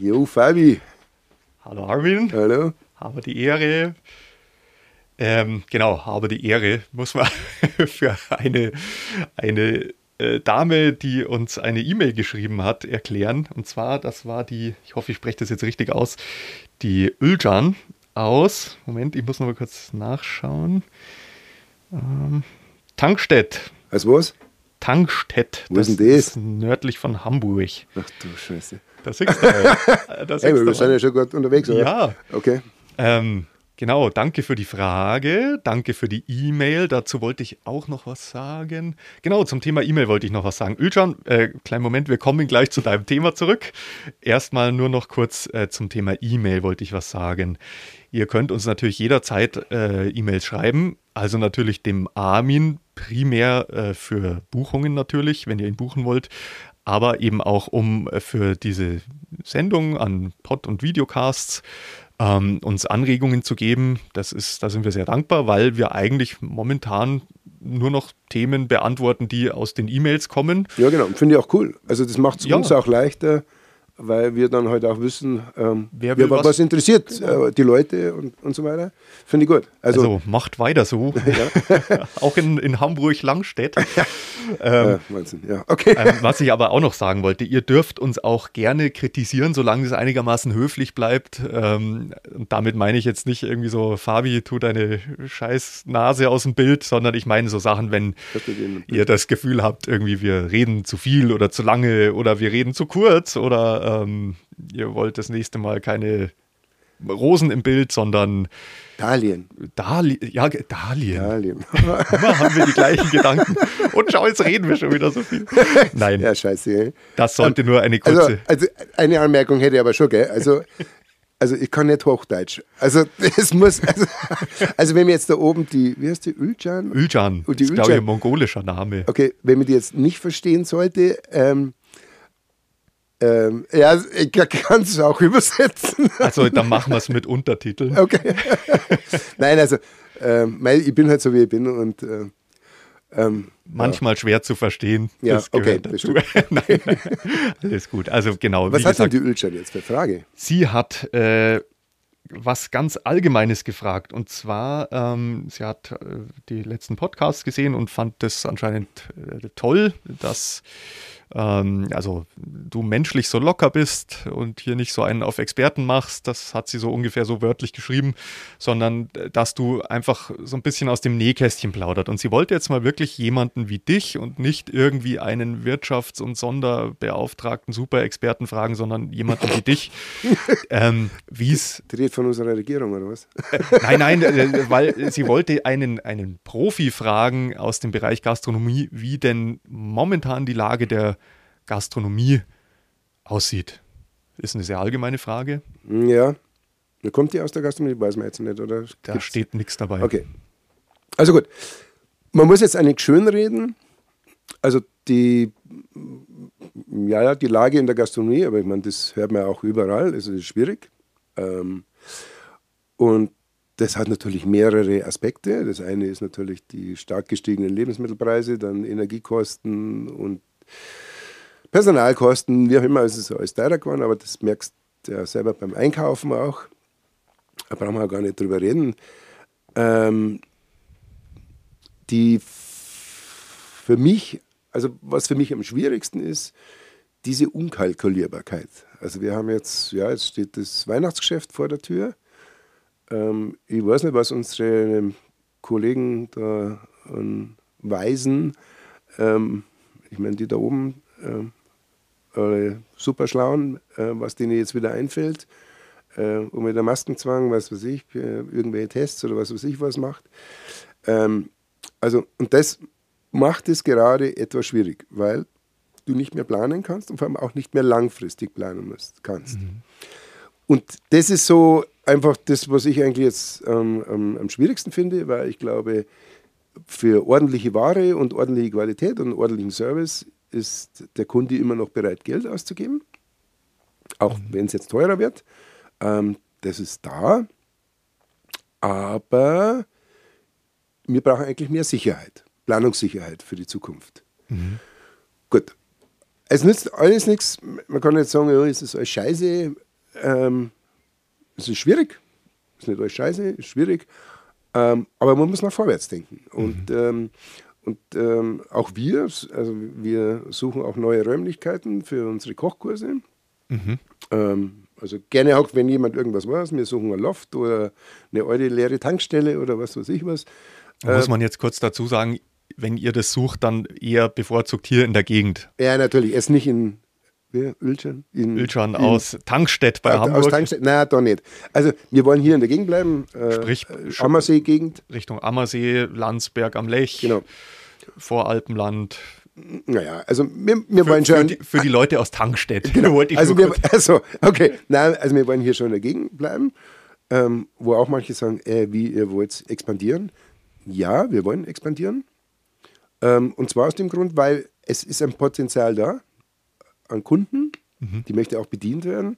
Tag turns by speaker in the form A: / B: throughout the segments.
A: Jo, Fabi.
B: Hallo Armin.
A: Hallo.
B: Habe die Ehre. Ähm, genau, habe die Ehre, muss man für eine, eine äh, Dame, die uns eine E-Mail geschrieben hat, erklären. Und zwar, das war die, ich hoffe, ich spreche das jetzt richtig aus, die Ölcan aus, Moment, ich muss noch mal kurz nachschauen. Ähm, Tankstedt.
A: Als was?
B: Tankstedt.
A: Wo ist denn das?
B: ist nördlich von Hamburg.
A: Ach du Scheiße.
B: Das ist äh, das
A: Hey, wir sind
B: mal.
A: ja schon gut unterwegs, oder?
B: Ja.
A: Okay.
B: Ähm, genau, danke für die Frage, danke für die E-Mail. Dazu wollte ich auch noch was sagen. Genau, zum Thema E-Mail wollte ich noch was sagen. Ölcan, äh, kleinen Moment, wir kommen gleich zu deinem Thema zurück. Erstmal nur noch kurz äh, zum Thema E-Mail wollte ich was sagen. Ihr könnt uns natürlich jederzeit äh, E-Mails schreiben, also natürlich dem Armin primär äh, für Buchungen natürlich, wenn ihr ihn buchen wollt, aber eben auch um äh, für diese Sendung an Pod- und Videocasts ähm, uns Anregungen zu geben. Das ist, da sind wir sehr dankbar, weil wir eigentlich momentan nur noch Themen beantworten, die aus den E-Mails kommen.
A: Ja, genau. Finde ich auch cool. Also das macht es
B: Ja.
A: uns auch leichter, weil wir dann halt auch wissen, ähm,
B: Wer will
A: was,
B: was-
A: interessiert äh, die Leute und, und so weiter. Finde ich gut. Also,
B: Also, macht weiter so. auch in, in Hamburg-Langstedt. ähm,
A: äh, Wahnsinn. Ja, okay.
B: Ähm, was ich aber auch noch sagen wollte, ihr dürft uns auch gerne kritisieren, solange es einigermaßen höflich bleibt. Ähm, und damit meine ich jetzt nicht irgendwie so, Fabi, tu deine scheiß Nase aus dem Bild, sondern ich meine so Sachen, wenn ihr das Gefühl habt, irgendwie wir reden zu viel oder zu lange oder wir reden zu kurz oder ähm, ihr wollt das nächste Mal keine Rosen im Bild, sondern
A: Italien.
B: Dali ja, Dahlien.
A: Italien.
B: Immer haben wir die gleichen Gedanken. Und schau, jetzt reden wir schon wieder so viel. Nein,
A: ja, scheiße. ey.
B: das sollte nur eine kurze.
A: Also, also eine Anmerkung hätte ich aber schon, gell? Also, also ich kann nicht Hochdeutsch. Also das muss, also, also wenn mir jetzt da oben die, wie heißt die, Ölcan?
B: Ölcan,
A: Und die
B: ist, glaube ich, ein mongolischer Name.
A: Okay, wenn man die jetzt nicht verstehen sollte, ähm, ähm, ja, ich kann es auch übersetzen.
B: Also, dann machen wir es mit Untertiteln.
A: Okay. Nein, also, ähm, ich bin halt so, wie ich bin und äh, ähm,
B: Manchmal schwer zu verstehen.
A: Ja,
B: das
A: okay, das
B: dazu. nein, nein, alles gut. Also, genau.
A: was hat denn
B: gesagt,
A: die Ölcan jetzt für Frage?
B: Sie hat äh, was ganz Allgemeines gefragt. Und zwar, ähm, sie hat äh, die letzten Podcasts gesehen und fand das anscheinend äh, toll, dass ähm, also du menschlich so locker bist und hier nicht so einen auf Experten machst, das hat sie so ungefähr so wörtlich geschrieben, sondern äh, dass du einfach so ein bisschen aus dem Nähkästchen plaudert. Und sie wollte jetzt mal wirklich jemanden wie dich und nicht irgendwie einen Wirtschafts- und Sonderbeauftragten Superexperten fragen, sondern jemanden wie dich, ähm, wie es
A: Die redet von unserer Regierung oder was?
B: Nein, nein, äh, weil sie wollte einen, einen Profi fragen aus dem Bereich Gastronomie, wie denn momentan die Lage der Gastronomie aussieht. Ist eine sehr allgemeine Frage.
A: Ja. Kommt die aus der Gastronomie? Weiß man jetzt nicht, oder?
B: Da
A: Gibt's-
B: steht nichts dabei.
A: Okay. Also gut. Man muss jetzt eigentlich schönreden. Also die, ja, ja, die Lage in der Gastronomie, aber ich meine, das hört man auch überall, also das ist schwierig. Ähm, und das hat natürlich mehrere Aspekte. Das eine ist natürlich die stark gestiegenen Lebensmittelpreise, dann Energiekosten und Personalkosten, wie auch immer, es ist alles teurer geworden, aber das merkst du ja selber beim Einkaufen auch. Da brauchen wir auch gar nicht drüber reden. Ähm, die für mich, also was für mich am schwierigsten ist, diese Unkalkulierbarkeit. Also wir haben jetzt, ja, jetzt steht das Weihnachtsgeschäft vor der Tür. Ähm, ich weiß nicht, was unsere Kollegen da an Weisen, ähm, ich meine, die da oben, ähm, alle super schlauen, äh, was denen jetzt wieder einfällt, äh, und mit der Maskenzwang, was weiß ich, äh, irgendwelche Tests oder was weiß ich was macht. Ähm, also, und das macht es gerade etwas schwierig, weil du nicht mehr planen kannst und vor allem auch nicht mehr langfristig planen musst, kannst. Und das ist so einfach das, was ich eigentlich jetzt ähm, am, am schwierigsten finde, weil ich glaube, für ordentliche Ware und ordentliche Qualität und ordentlichen Service ist der Kunde immer noch bereit, Geld auszugeben, auch wenn es jetzt teurer wird. Ähm, das ist da, aber wir brauchen eigentlich mehr Sicherheit, Planungssicherheit für die Zukunft. Gut, es nützt alles nichts. Man kann jetzt sagen, ja, es ist alles scheiße. ähm, es ist schwierig, es ist nicht alles scheiße, ist schwierig, ähm, aber man muss nach vorwärts denken. Und, ähm, und ähm, auch wir, also wir suchen auch neue Räumlichkeiten für unsere Kochkurse. Ähm, also gerne auch, wenn jemand irgendwas weiß, wir suchen ein Loft oder eine alte leere Tankstelle oder was weiß ich was.
B: Da muss man jetzt kurz dazu sagen, wenn ihr das sucht, dann eher bevorzugt hier in der Gegend.
A: Ja, natürlich, es nicht in Wer? Ölschan? In,
B: Ölschan aus Tankstedt bei
A: aus
B: Hamburg.
A: Tankstedt? Nein, da nicht. Also wir wollen hier in der Gegend bleiben. Äh,
B: Sprich,
A: äh, Ammersee-Gegend.
B: Richtung Ammersee, Landsberg am Lech,
A: Genau.
B: Voralpenland.
A: Naja, also wir, wir
B: Für,
A: wollen
B: für,
A: schon.
B: die, für die Leute aus Tankstedt. Wollte ich
A: also, wir, also, okay, nein, also wir wollen hier schon in der Gegend bleiben, ähm, wo auch manche sagen, äh, wie ihr wollt expandieren. Ja, wir wollen expandieren. Ähm, und zwar aus dem Grund, weil es ist ein Potenzial da an Kunden, die möchte auch bedient werden.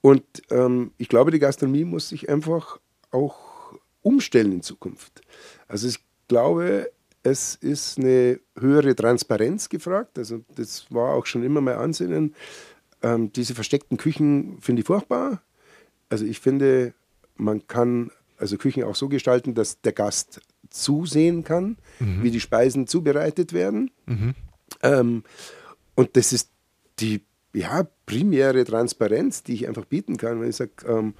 A: Und ähm, ich glaube, die Gastronomie muss sich einfach auch umstellen in Zukunft. Also ich glaube, es ist eine höhere Transparenz gefragt. Also das war auch schon immer mein Ansinnen. Ähm, diese versteckten Küchen finde ich furchtbar. Also ich finde, man kann also Küchen auch so gestalten, dass der Gast zusehen kann, wie die Speisen zubereitet werden. Ähm, und das ist die ja, primäre Transparenz, die ich einfach bieten kann. Wenn ich sage, ähm,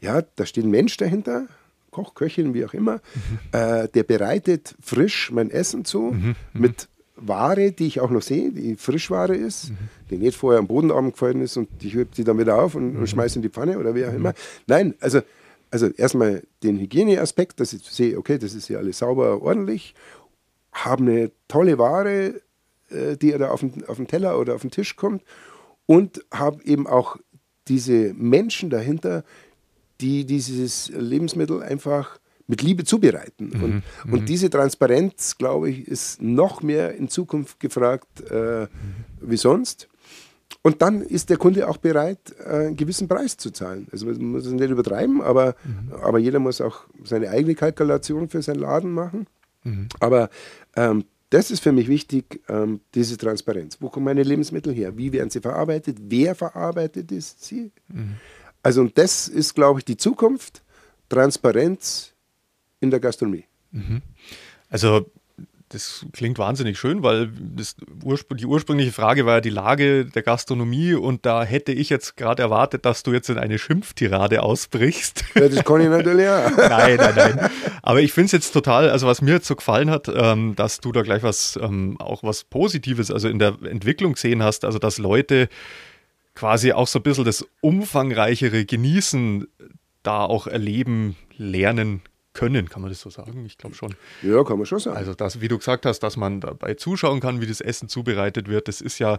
A: ja, da steht ein Mensch dahinter, Koch, Köchin, wie auch immer, äh, der bereitet frisch mein Essen zu mit Ware, die ich auch noch sehe, die Frischware ist, die nicht vorher am Bodenarm gefallen ist und ich hebe sie dann wieder auf und, und schmeiße in die Pfanne oder wie auch immer. Nein, also, also erstmal den Hygieneaspekt, dass ich sehe, okay, das ist ja alles sauber, ordentlich, haben eine tolle Ware, äh, die da auf den, auf den Teller oder auf den Tisch kommt und habe eben auch diese Menschen dahinter, die dieses Lebensmittel einfach mit Liebe zubereiten. Und, und diese Transparenz, glaube ich, ist noch mehr in Zukunft gefragt äh, wie sonst. Und dann ist der Kunde auch bereit, äh, einen gewissen Preis zu zahlen. Also man muss es nicht übertreiben, aber, aber jeder muss auch seine eigene Kalkulation für seinen Laden machen. Aber ähm, das ist für mich wichtig, ähm, diese Transparenz. Wo kommen meine Lebensmittel her? Wie werden sie verarbeitet? Wer verarbeitet ist sie? Also und das ist, glaube ich, die Zukunft. Transparenz in der Gastronomie.
B: Also, das klingt wahnsinnig schön, weil das die ursprüngliche Frage war ja die Lage der Gastronomie und da hätte ich jetzt gerade erwartet, dass du jetzt in eine Schimpftirade ausbrichst.
A: Ja, das kann ich natürlich auch.
B: nein, nein, nein. Aber ich finde es jetzt total, also was mir jetzt so gefallen hat, ähm, dass du da gleich was, ähm, auch was Positives, also in der Entwicklung gesehen hast, also dass Leute quasi auch so ein bisschen das umfangreichere Genießen da auch erleben, lernen können, kann man das so sagen? Ich glaube schon.
A: Ja, kann man schon sagen.
B: Also das, wie du gesagt hast, dass man dabei zuschauen kann, wie das Essen zubereitet wird, das ist ja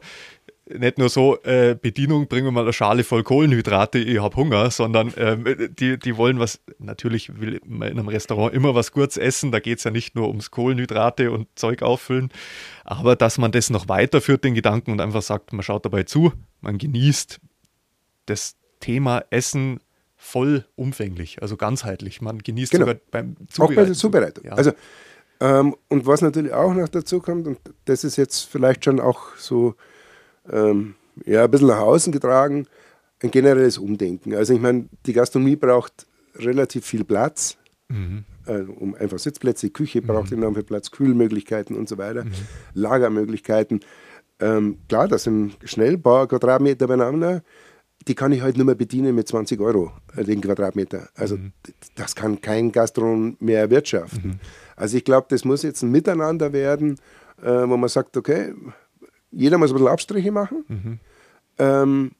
B: nicht nur so, äh, Bedienung, bringen wir mal eine Schale voll Kohlenhydrate, ich habe Hunger, sondern ähm, die, die wollen was, natürlich will man in einem Restaurant immer was Gutes essen, da geht es ja nicht nur ums Kohlenhydrate und Zeug auffüllen, aber dass man das noch weiterführt, den Gedanken, und einfach sagt, man schaut dabei zu, man genießt das Thema Essen voll umfänglich, also ganzheitlich. Man genießt
A: Genau.
B: sogar beim
A: Auch bei der Zubereitung.
B: Ja.
A: Also, ähm, und was natürlich auch noch dazu kommt, und das ist jetzt vielleicht schon auch so ähm, ja, ein bisschen nach außen getragen, ein generelles Umdenken. Also ich meine, die Gastronomie braucht relativ viel Platz, also um einfach Sitzplätze, Küche braucht enorm viel Platz, Kühlmöglichkeiten und so weiter, Lagermöglichkeiten. Ähm, klar, das sind schnell ein paar Quadratmeter beieinander. Die kann ich halt nur mehr bedienen mit 20 Euro äh, den Quadratmeter. Also d- das kann kein Gastronom mehr erwirtschaften. Also ich glaube, das muss jetzt ein Miteinander werden, äh, wo man sagt, okay, jeder muss ein bisschen Abstriche machen. Ähm,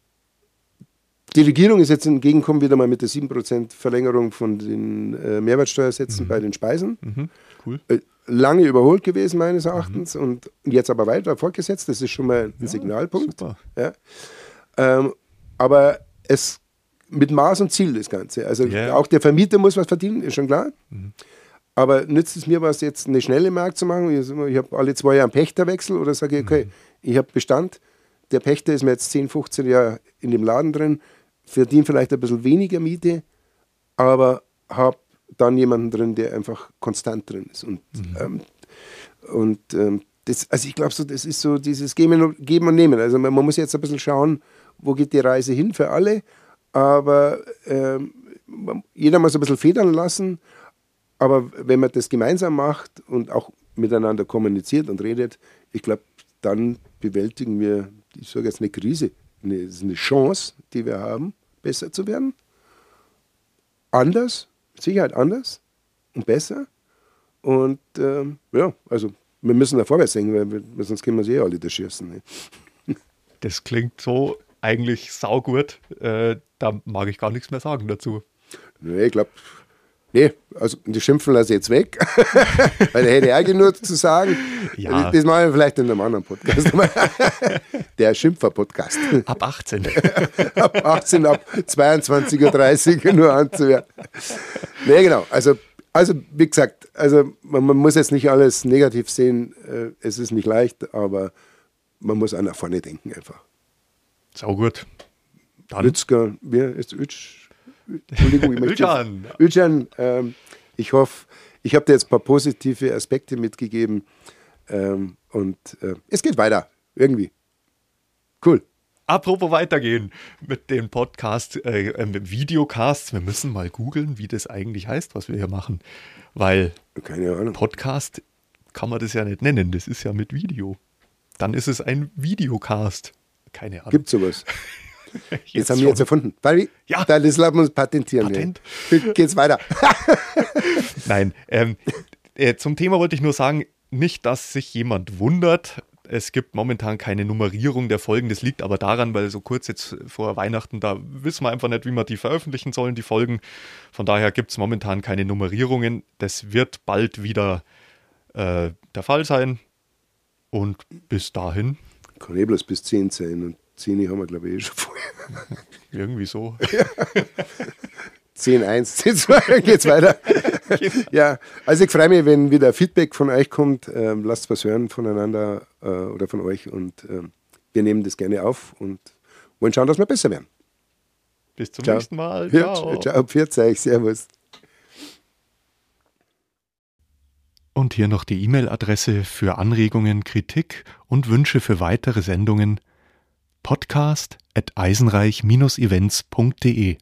A: die Regierung ist jetzt entgegengekommen wieder mal mit der 7% Verlängerung von den äh, Mehrwertsteuersätzen bei den Speisen.
B: Mhm, cool.
A: Äh, lange überholt gewesen meines Erachtens und jetzt aber weiter fortgesetzt. Das ist schon mal ein Signalpunkt.
B: super.
A: Ja. Ähm, aber es mit Maß und Ziel das Ganze. Also
B: Ja.
A: auch der Vermieter muss was verdienen, ist schon klar. Aber nützt es mir was, jetzt eine schnelle Markt zu machen? Ich, ich habe alle zwei Jahre einen Pächterwechsel oder sage ich, okay, ich habe Bestand, der Pächter ist mir jetzt 10, 15 Jahre in dem Laden drin, verdiene vielleicht ein bisschen weniger Miete, aber habe dann jemanden drin, der einfach konstant drin ist. Und, ähm, und ähm, das, also ich glaube so, das ist so dieses Geben und, Geben und Nehmen. Also man, man muss jetzt ein bisschen schauen, wo geht die Reise hin für alle. aber ähm, jeder muss ein bisschen federn lassen. Aber wenn man das gemeinsam macht und auch miteinander kommuniziert und redet, ich glaube, dann bewältigen wir, ich sage jetzt eine Krise, eine, eine Chance, die wir haben, besser zu werden. Anders, mit Sicherheit anders und besser. Und ähm, ja, also wir müssen da vorwärts denken, weil, wir, sonst können wir sie eh alle da schießen. Ne?
B: Das klingt so eigentlich saugut. Äh, da mag ich gar nichts mehr sagen dazu.
A: Nee, ich glaube, nee, also die Schimpfen lasse ich jetzt weg, weil da hätte ich genug zu sagen. Ja. Das machen wir vielleicht in einem anderen Podcast. Der Schimpfer-Podcast.
B: Ab 18.
A: ab 18, ab 22.30 Uhr nur anzuhören. Nee, genau. Also also, wie gesagt, also man, man, muss jetzt nicht alles negativ sehen. Äh, es ist nicht leicht, aber man muss auch nach vorne denken einfach.
B: Sau gut.
A: Dann. Lützger, wer ist Ütsch? Entschuldigung, ich möchte. Ölcan. Ähm, ich hoffe, ich habe dir jetzt ein paar positive Aspekte mitgegeben. Ähm, und äh, es geht weiter. Irgendwie. Cool.
B: Apropos weitergehen mit dem Podcast, äh, äh, Videocasts. Wir müssen mal googeln, wie das eigentlich heißt, was wir hier machen. Weil Podcast kann man das ja nicht nennen. Das ist ja mit Video. Dann ist es ein Videocast. Keine Ahnung.
A: Gibt sowas? Jetzt, jetzt haben wir jetzt erfunden. Weil, ja. Da, das lassen wir uns patentieren. Patent. Ja. Geht's weiter.
B: Nein. Ähm, äh, zum Thema wollte ich nur sagen, nicht, dass sich jemand wundert. Es gibt momentan keine Nummerierung der Folgen. Das liegt aber daran, weil so kurz jetzt vor Weihnachten, da wissen wir einfach nicht, wie wir die veröffentlichen sollen, die Folgen. Von daher gibt es momentan keine Nummerierungen. Das wird bald wieder äh, der Fall sein. Und bis dahin.
A: Bloß bis 10 sein. Und 10 haben wir, glaube ich, eh schon vorher.
B: Irgendwie so.
A: 10, 1, 10, 2, geht's weiter. ja, also ich freue mich, wenn wieder Feedback von euch kommt. Ähm, lasst was hören voneinander äh, oder von euch und ähm, wir nehmen das gerne auf und wollen schauen, dass wir besser werden.
B: Bis zum ciao. nächsten Mal. Ciao.
A: Ciao, pfiat euch. Servus.
B: Und hier noch die E-Mail-Adresse für Anregungen, Kritik und Wünsche für weitere Sendungen. Podcast at eisenreich-events.de